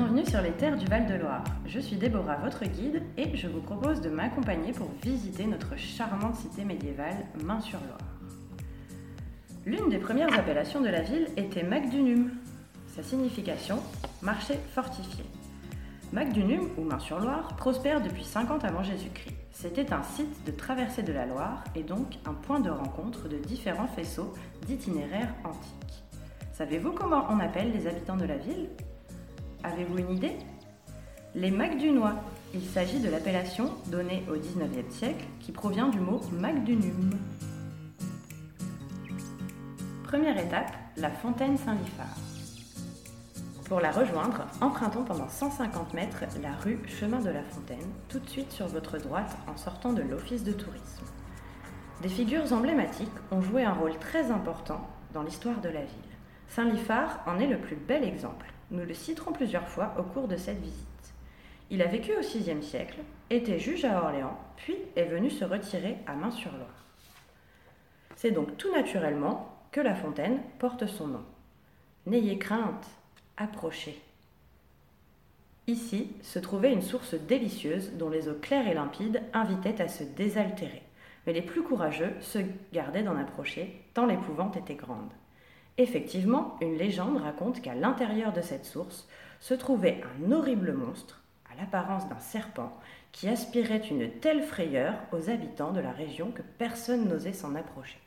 Bienvenue sur les terres du Val-de-Loire. Je suis Déborah, votre guide, et je vous propose de m'accompagner pour visiter notre charmante cité médiévale Main-sur-Loire. L'une des premières appellations de la ville était Macdunum. Sa signification, marché fortifié. Macdunum, ou Main-sur-Loire, prospère depuis 50 avant Jésus-Christ. C'était un site de traversée de la Loire et donc un point de rencontre de différents faisceaux d'itinéraires antiques. Savez-vous comment on appelle les habitants de la ville? Avez-vous une idée? Les Macdunois. Il s'agit de l'appellation donnée au XIXe siècle qui provient du mot Macdunum. Première étape, la fontaine Saint-Liphard. Pour la rejoindre, empruntons pendant 150 mètres la rue Chemin de la Fontaine, tout de suite sur votre droite en sortant de l'office de tourisme. Des figures emblématiques ont joué un rôle très important dans l'histoire de la ville. Saint-Liphard en est le plus bel exemple. Nous le citerons plusieurs fois au cours de cette visite. Il a vécu au VIe siècle, était juge à Orléans, puis est venu se retirer à Main-sur-Loire. C'est donc tout naturellement que la fontaine porte son nom. N'ayez crainte, approchez. Ici se trouvait une source délicieuse dont les eaux claires et limpides invitaient à se désaltérer. Mais les plus courageux se gardaient d'en approcher, tant l'épouvante était grande. Effectivement, une légende raconte qu'à l'intérieur de cette source se trouvait un horrible monstre, à l'apparence d'un serpent, qui aspirait une telle frayeur aux habitants de la région que personne n'osait s'en approcher.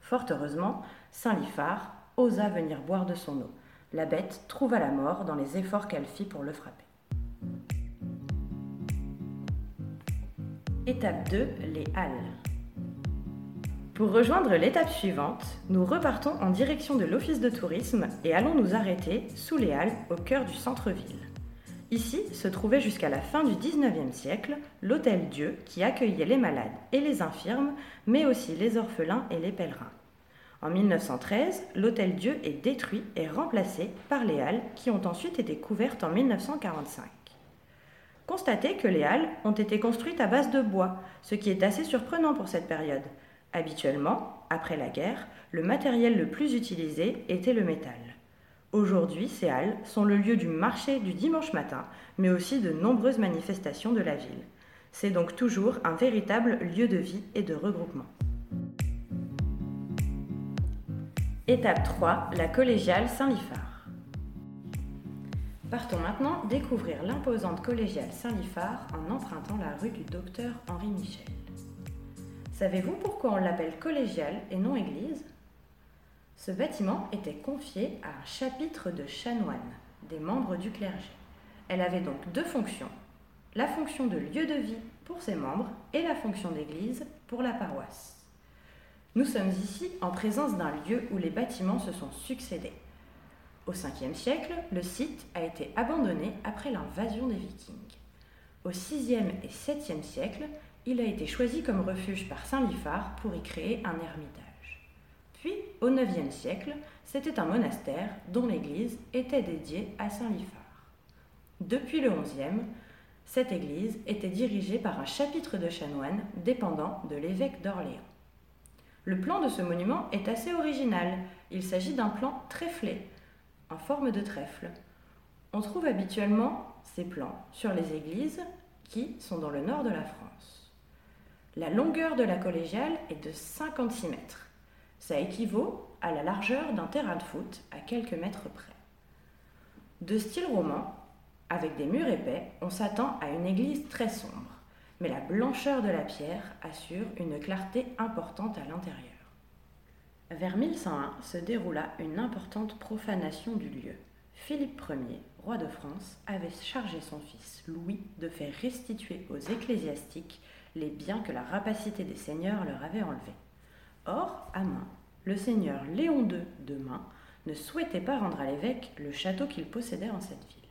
Fort heureusement, Saint Liphard osa venir boire de son eau. La bête trouva la mort dans les efforts qu'elle fit pour le frapper. Étape 2, les halles. Pour rejoindre l'étape suivante, nous repartons en direction de l'office de tourisme et allons nous arrêter sous les halles au cœur du centre-ville. Ici se trouvait jusqu'à la fin du XIXe siècle l'Hôtel Dieu qui accueillait les malades et les infirmes, mais aussi les orphelins et les pèlerins. En 1913, l'Hôtel Dieu est détruit et remplacé par les halles qui ont ensuite été couvertes en 1945. Constatez que les halles ont été construites à base de bois, ce qui est assez surprenant pour cette période. Habituellement, après la guerre, le matériel le plus utilisé était le métal. Aujourd'hui, ces halles sont le lieu du marché du dimanche matin, mais aussi de nombreuses manifestations de la ville. C'est donc toujours un véritable lieu de vie et de regroupement. Étape 3, la collégiale Saint-Liphard. Partons maintenant découvrir l'imposante collégiale Saint-Liphard en empruntant la rue du docteur Henri Michel. Savez-vous pourquoi on l'appelle collégiale et non église? Ce bâtiment était confié à un chapitre de chanoines, des membres du clergé. Elle avait donc deux fonctions, la fonction de lieu de vie pour ses membres et la fonction d'église pour la paroisse. Nous sommes ici en présence d'un lieu où les bâtiments se sont succédés. Au 5e siècle, le site a été abandonné après l'invasion des Vikings. Au 6e et 7e siècle, il a été choisi comme refuge par Saint Liphard pour y créer un ermitage. Puis, au IXe siècle, c'était un monastère dont l'église était dédiée à Saint Liphard. Depuis le XIe, cette église était dirigée par un chapitre de chanoines dépendant de l'évêque d'Orléans. Le plan de ce monument est assez original. Il s'agit d'un plan tréflé, en forme de trèfle. On trouve habituellement ces plans sur les églises qui sont dans le nord de la France. La longueur de la collégiale est de 56 mètres. Ça équivaut à la largeur d'un terrain de foot à quelques mètres près. De style roman, avec des murs épais, on s'attend à une église très sombre, mais la blancheur de la pierre assure une clarté importante à l'intérieur. Vers 1101 se déroula une importante profanation du lieu. Philippe Ier, roi de France, avait chargé son fils Louis de faire restituer aux ecclésiastiques les biens que la rapacité des seigneurs leur avait enlevés. Or, à Main, le seigneur Léon II de Main ne souhaitait pas rendre à l'évêque le château qu'il possédait en cette ville.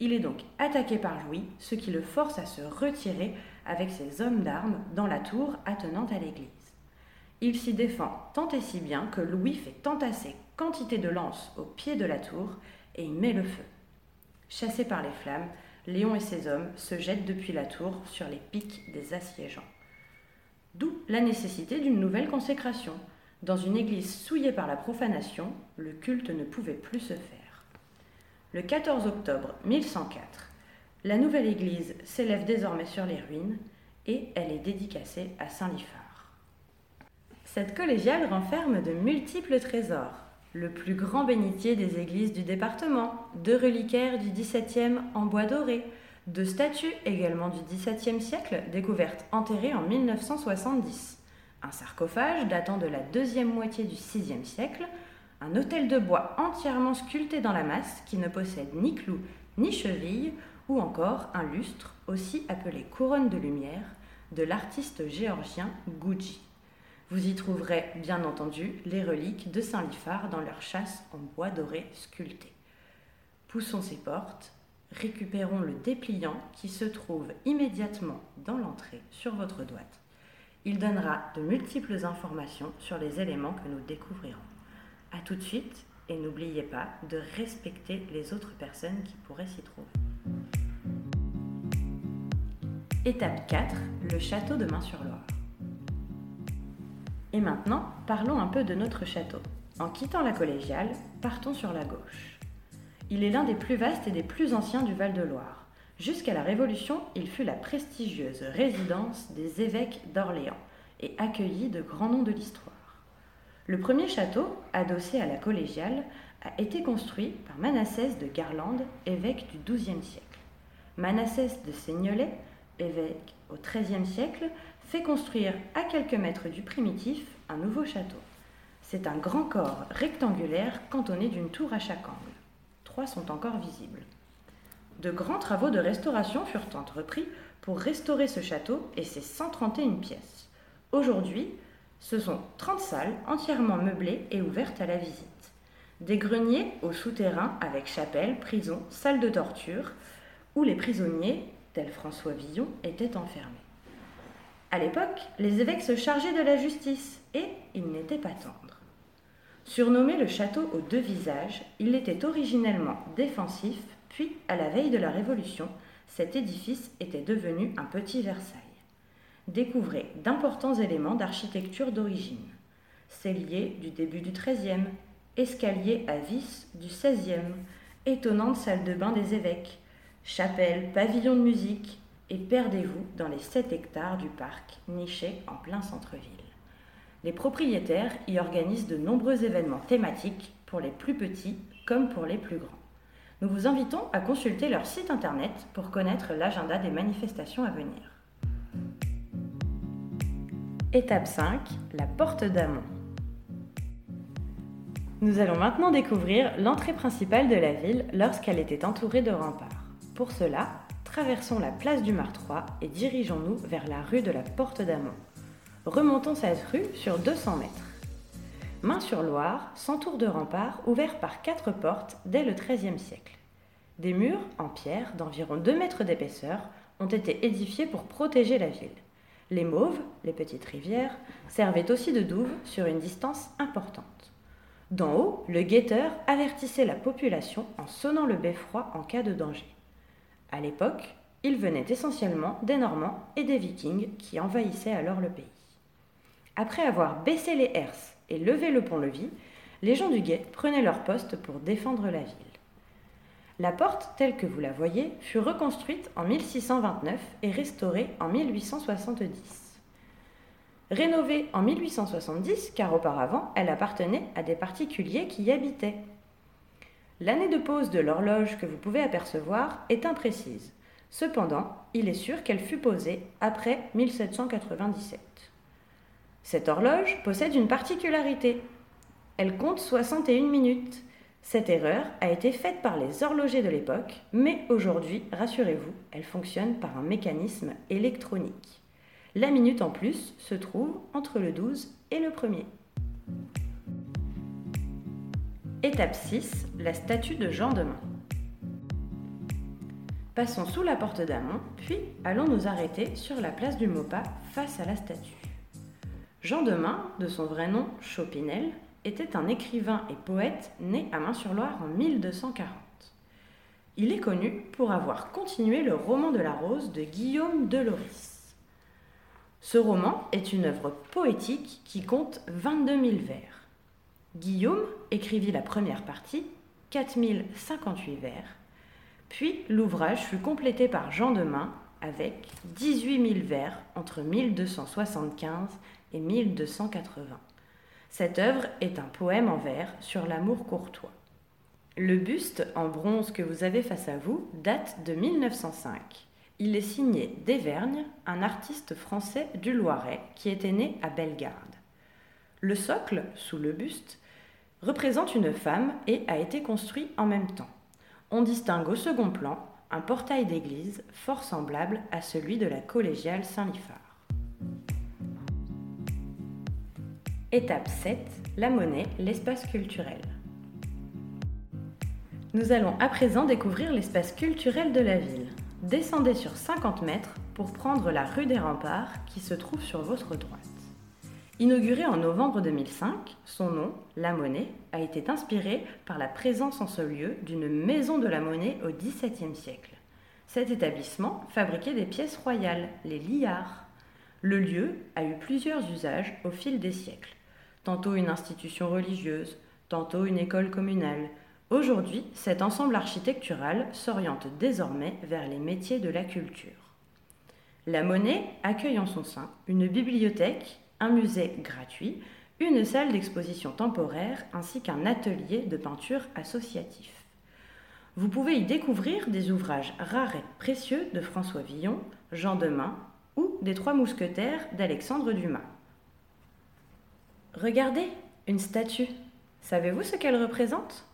Il est donc attaqué par Louis, ce qui le force à se retirer avec ses hommes d'armes dans la tour attenante à l'église. Il s'y défend tant et si bien que Louis fait entasser quantité de lances au pied de la tour et y met le feu. Chassé par les flammes, Léon et ses hommes se jettent depuis la tour sur les pics des assiégeants. D'où la nécessité d'une nouvelle consécration. Dans une église souillée par la profanation, le culte ne pouvait plus se faire. Le 14 octobre 1104, la nouvelle église s'élève désormais sur les ruines et elle est dédicacée à Saint Liphare. Cette collégiale renferme de multiples trésors, le plus grand bénitier des églises du département, deux reliquaires du XVIIe en bois doré, deux statues également du XVIIe siècle découvertes enterrées en 1970, un sarcophage datant de la deuxième moitié du VIe siècle, un hôtel de bois entièrement sculpté dans la masse qui ne possède ni clous ni chevilles, ou encore un lustre, aussi appelé couronne de lumière, de l'artiste géorgien Gucci. Vous y trouverez bien entendu les reliques de Saint Liphard dans leur chasse en bois doré sculpté. Poussons ces portes, récupérons le dépliant qui se trouve immédiatement dans l'entrée sur votre droite. Il donnera de multiples informations sur les éléments que nous découvrirons. A tout de suite et n'oubliez pas de respecter les autres personnes qui pourraient s'y trouver. Étape 4, le château de Main-sur-Loire. Et maintenant, parlons un peu de notre château. En quittant la collégiale, partons sur la gauche. Il est l'un des plus vastes et des plus anciens du Val-de-Loire. Jusqu'à la Révolution, il fut la prestigieuse résidence des évêques d'Orléans et accueillit de grands noms de l'histoire. Le premier château, adossé à la collégiale, a été construit par Manassès de Garlande, évêque du XIIe siècle. Manassès de Seignelay évêque au XIIIe siècle, fait construire à quelques mètres du primitif un nouveau château. C'est un grand corps rectangulaire cantonné d'une tour à chaque angle. Trois sont encore visibles. De grands travaux de restauration furent entrepris pour restaurer ce château et ses 131 pièces. Aujourd'hui, ce sont 30 salles entièrement meublées et ouvertes à la visite. Des greniers au souterrain avec chapelle, prison, salle de torture, où les prisonniers tel François Villon, était enfermé. À l'époque, les évêques se chargeaient de la justice et il n'était pas tendre. Surnommé le château aux deux visages, il était originellement défensif, puis, à la veille de la Révolution, cet édifice était devenu un petit Versailles. Découvrez d'importants éléments d'architecture d'origine. Cellier du début du XIIIe, escalier à vis du XVIe, étonnante salle de bain des évêques, chapelle, pavillon de musique, et perdez-vous dans les 7 hectares du parc niché en plein centre-ville. Les propriétaires y organisent de nombreux événements thématiques pour les plus petits comme pour les plus grands. Nous vous invitons à consulter leur site internet pour connaître l'agenda des manifestations à venir. Étape 5, la porte d'Amont. Nous allons maintenant découvrir l'entrée principale de la ville lorsqu'elle était entourée de remparts. Pour cela, traversons la place du Martroi et dirigeons-nous vers la rue de la Porte d'Amont. Remontons cette rue sur 200 mètres. Main-sur-Loire s'entoure de remparts ouverts par quatre portes dès le XIIIe siècle. Des murs en pierre d'environ 2 mètres d'épaisseur ont été édifiés pour protéger la ville. Les mauves, les petites rivières, servaient aussi de douve sur une distance importante. D'en haut, le guetteur avertissait la population en sonnant le beffroi en cas de danger. À l'époque, ils venaient essentiellement des Normands et des Vikings qui envahissaient alors le pays. Après avoir baissé les herses et levé le pont-levis, les gens du guet prenaient leur poste pour défendre la ville. La porte, telle que vous la voyez, fut reconstruite en 1629 et restaurée en 1870. Rénovée en 1870, car auparavant elle appartenait à des particuliers qui y habitaient. L'année de pose de l'horloge que vous pouvez apercevoir est imprécise. Cependant, il est sûr qu'elle fut posée après 1797. Cette horloge possède une particularité. Elle compte 61 minutes. Cette erreur a été faite par les horlogers de l'époque, mais aujourd'hui, rassurez-vous, elle fonctionne par un mécanisme électronique. La minute en plus se trouve entre le 12 et le 1er. Étape 6, la statue de Jean Demain. Passons sous la porte d'Amont, puis allons nous arrêter sur la place du Maupas face à la statue. Jean Demain, de son vrai nom Chopinel, était un écrivain et poète né à Main-sur-Loire en 1240. Il est connu pour avoir continué le roman de la rose de Guillaume de Loris. Ce roman est une œuvre poétique qui compte 22 000 vers. Guillaume écrivit la première partie, 4058 vers, puis l'ouvrage fut complété par Jean de Main avec 18 000 vers entre 1275 et 1280. Cette œuvre est un poème en vers sur l'amour courtois. Le buste en bronze que vous avez face à vous date de 1905. Il est signé d'Evergne, un artiste français du Loiret qui était né à Bellegarde. Le socle, sous le buste, représente une femme et a été construit en même temps. On distingue au second plan un portail d'église fort semblable à celui de la collégiale Saint-Liphard. Étape 7. La monnaie, l'espace culturel. Nous allons à présent découvrir l'espace culturel de la ville. Descendez sur 50 mètres pour prendre la rue des Remparts qui se trouve sur votre droite. Inauguré en novembre 2005, son nom, La Monnaie, a été inspiré par la présence en ce lieu d'une maison de la monnaie au XVIIe siècle. Cet établissement fabriquait des pièces royales, les liards. Le lieu a eu plusieurs usages au fil des siècles. Tantôt une institution religieuse, tantôt une école communale. Aujourd'hui, cet ensemble architectural s'oriente désormais vers les métiers de la culture. La Monnaie accueille en son sein une bibliothèque un musée gratuit, une salle d'exposition temporaire ainsi qu'un atelier de peinture associatif. Vous pouvez y découvrir des ouvrages rares et précieux de François Villon, Jean Demain ou des Trois Mousquetaires d'Alexandre Dumas. Regardez, une statue. Savez-vous ce qu'elle représente?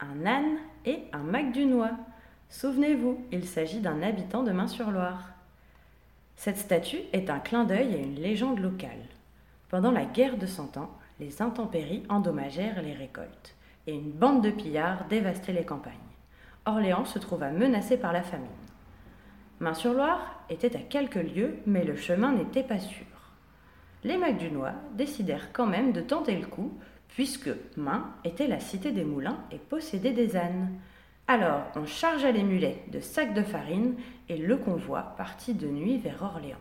Un âne et un mac. Souvenez-vous, il s'agit d'un habitant de Main-sur-Loire. Cette statue est un clin d'œil à une légende locale. Pendant la guerre de Cent Ans, les intempéries endommagèrent les récoltes et une bande de pillards dévastait les campagnes. Orléans se trouva menacée par la famine. Main-sur-Loire était à quelques lieues, mais le chemin n'était pas sûr. Les Macdunois décidèrent quand même de tenter le coup, puisque Main était la cité des moulins et possédait des ânes. Alors on chargea les mulets de sacs de farine et le convoi partit de nuit vers Orléans.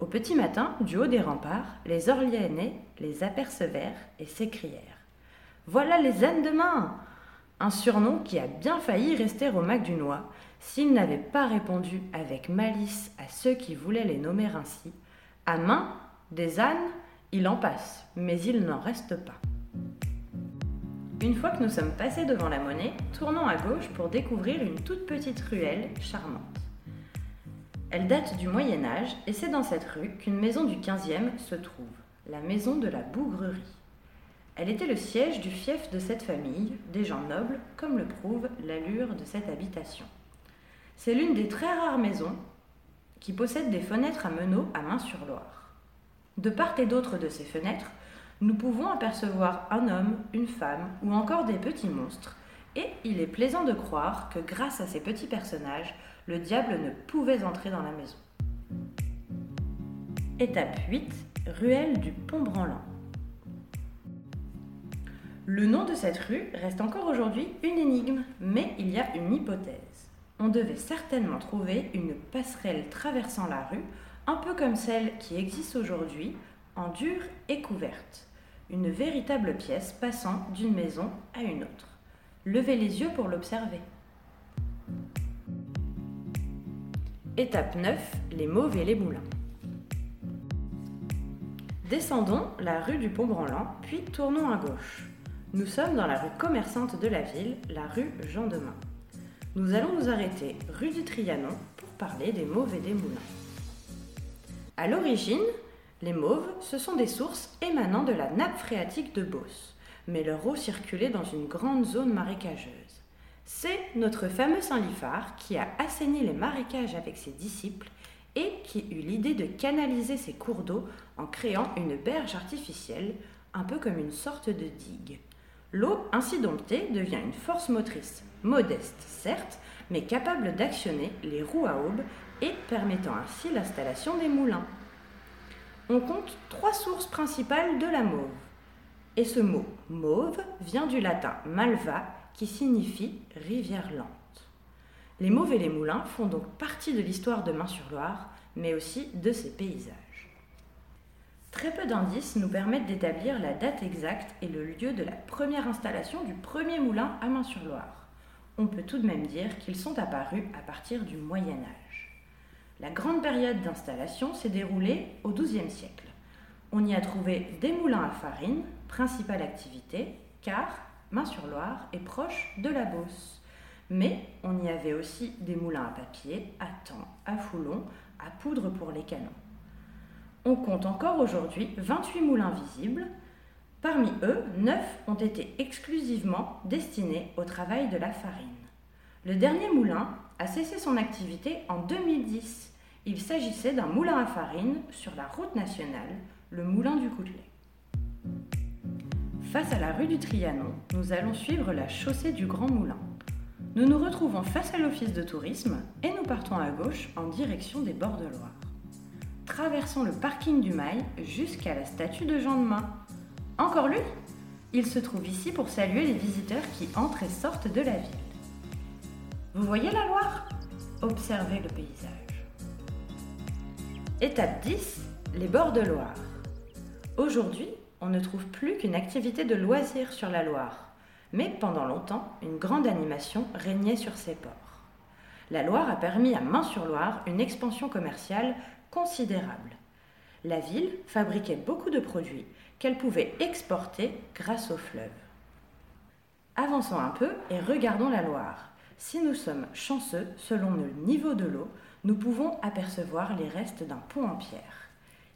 Au petit matin, du haut des remparts, les Orléanais les apercevèrent et s'écrièrent Voilà les ânes de main Un surnom qui a bien failli rester au Mac du Noix s'ils n'avaient pas répondu avec malice à ceux qui voulaient les nommer ainsi À main, des ânes, il en passe, mais il n'en reste pas. Une fois que nous sommes passés devant la monnaie, tournons à gauche pour découvrir une toute petite ruelle charmante. Elle date du Moyen Âge et c'est dans cette rue qu'une maison du 15e se trouve, la maison de la Bougrerie. Elle était le siège du fief de cette famille, des gens nobles, comme le prouve l'allure de cette habitation. C'est l'une des très rares maisons qui possède des fenêtres à meneaux à main sur Loire. De part et d'autre de ces fenêtres, nous pouvons apercevoir un homme, une femme ou encore des petits monstres, et il est plaisant de croire que grâce à ces petits personnages, le diable ne pouvait entrer dans la maison. Étape 8. Ruelle du Pont-Branlant. Le nom de cette rue reste encore aujourd'hui une énigme, mais il y a une hypothèse. On devait certainement trouver une passerelle traversant la rue, un peu comme celle qui existe aujourd'hui, en dur et couverte. Une véritable pièce passant d'une maison à une autre. Levez les yeux pour l'observer. Étape 9. Les mauves et les moulins. Descendons la rue du Pont-Branlant, puis tournons à gauche. Nous sommes dans la rue commerçante de la ville, la rue Jean Demain. Nous allons nous arrêter rue du Trianon pour parler des mauves et des moulins. À l'origine, les mauves, ce sont des sources émanant de la nappe phréatique de Beauce, mais leur eau circulait dans une grande zone marécageuse. C'est notre fameux Saint Liphard qui a assaini les marécages avec ses disciples et qui eut l'idée de canaliser ses cours d'eau en créant une berge artificielle, un peu comme une sorte de digue. L'eau ainsi domptée devient une force motrice, modeste certes, mais capable d'actionner les roues à aube et permettant ainsi l'installation des moulins. On compte trois sources principales de la mauve. Et ce mot mauve vient du latin malva qui signifie rivière lente. Les Mauves et les Moulins font donc partie de l'histoire de Main-sur-Loire, mais aussi de ses paysages. Très peu d'indices nous permettent d'établir la date exacte et le lieu de la première installation du premier moulin à Main-sur-Loire. On peut tout de même dire qu'ils sont apparus à partir du Moyen Âge. La grande période d'installation s'est déroulée au XIIe siècle. On y a trouvé des moulins à farine, principale activité, car Main-sur-Loire est proche de la Beauce. Mais on y avait aussi des moulins à papier, à temps, à foulon, à poudre pour les canons. On compte encore aujourd'hui 28 moulins visibles. Parmi eux, 9 ont été exclusivement destinés au travail de la farine. Le dernier moulin a cessé son activité en 2010. Il s'agissait d'un moulin à farine sur la route nationale, le moulin du Coutelet. Face à la rue du Trianon, nous allons suivre la chaussée du Grand Moulin. Nous nous retrouvons face à l'office de tourisme et nous partons à gauche en direction des bords de Loire. Traversons le parking du Mail jusqu'à la statue de Jean de Main. Encore lui? Il se trouve ici pour saluer les visiteurs qui entrent et sortent de la ville. Vous voyez la Loire? Observez le paysage. Étape 10, les bords de Loire. Aujourd'hui, on ne trouve plus qu'une activité de loisir sur la Loire, mais pendant longtemps, une grande animation régnait sur ces ports. La Loire a permis à Main-sur-Loire une expansion commerciale considérable. La ville fabriquait beaucoup de produits qu'elle pouvait exporter grâce au fleuve. Avançons un peu et regardons la Loire. Si nous sommes chanceux, selon le niveau de l'eau, nous pouvons apercevoir les restes d'un pont en pierre.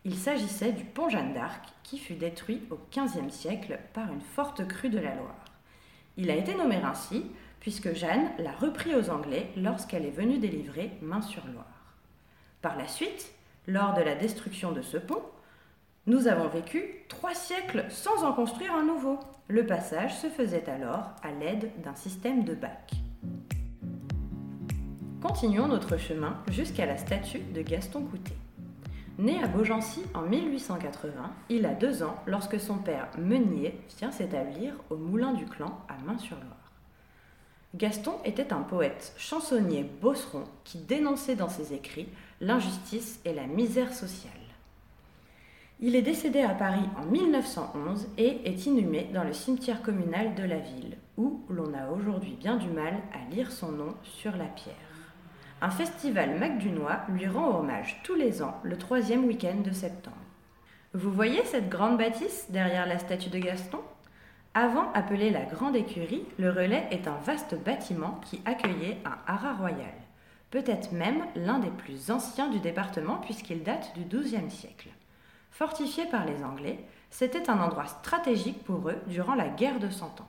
Il s'agissait du pont Jeanne d'Arc qui fut détruit au XVe siècle par une forte crue de la Loire. Il a été nommé ainsi puisque Jeanne l'a repris aux Anglais lorsqu'elle est venue délivrer Main-sur-Loire. Par la suite, lors de la destruction de ce pont, nous avons vécu trois siècles sans en construire un nouveau. Le passage se faisait alors à l'aide d'un système de bacs. Continuons notre chemin jusqu'à la statue de Gaston Coutet. Né à Beaugency en 1880, il a deux ans lorsque son père Meunier vient s'établir au Moulin du Clan à Main-sur-Loire. Gaston était un poète chansonnier bosseron qui dénonçait dans ses écrits l'injustice et la misère sociale. Il est décédé à Paris en 1911 et est inhumé dans le cimetière communal de la ville, où l'on a aujourd'hui bien du mal à lire son nom sur la pierre. Un festival macdunois lui rend hommage tous les ans le troisième week-end de septembre. Vous voyez cette grande bâtisse derrière la statue de Gaston? Avant appelé la Grande Écurie, le relais est un vaste bâtiment qui accueillait un haras royal peut-être même l'un des plus anciens du département puisqu'il date du XIIe siècle. Fortifié par les Anglais, c'était un endroit stratégique pour eux durant la guerre de Cent Ans.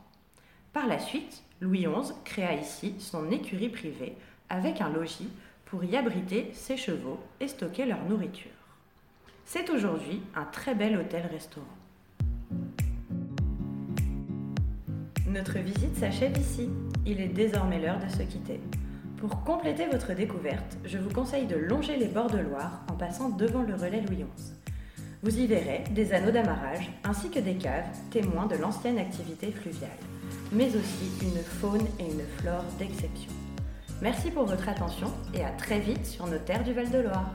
Par la suite, Louis XI créa ici son écurie privée avec un logis pour y abriter ses chevaux et stocker leur nourriture. C'est aujourd'hui un très bel hôtel-restaurant. Notre visite s'achève ici. Il est désormais l'heure de se quitter. Pour compléter votre découverte, je vous conseille de longer les bords de Loire en passant devant le relais Louis XI. Vous y verrez des anneaux d'amarrage ainsi que des caves témoins de l'ancienne activité fluviale, mais aussi une faune et une flore d'exception. Merci pour votre attention et à très vite sur nos terres du Val-de-Loire.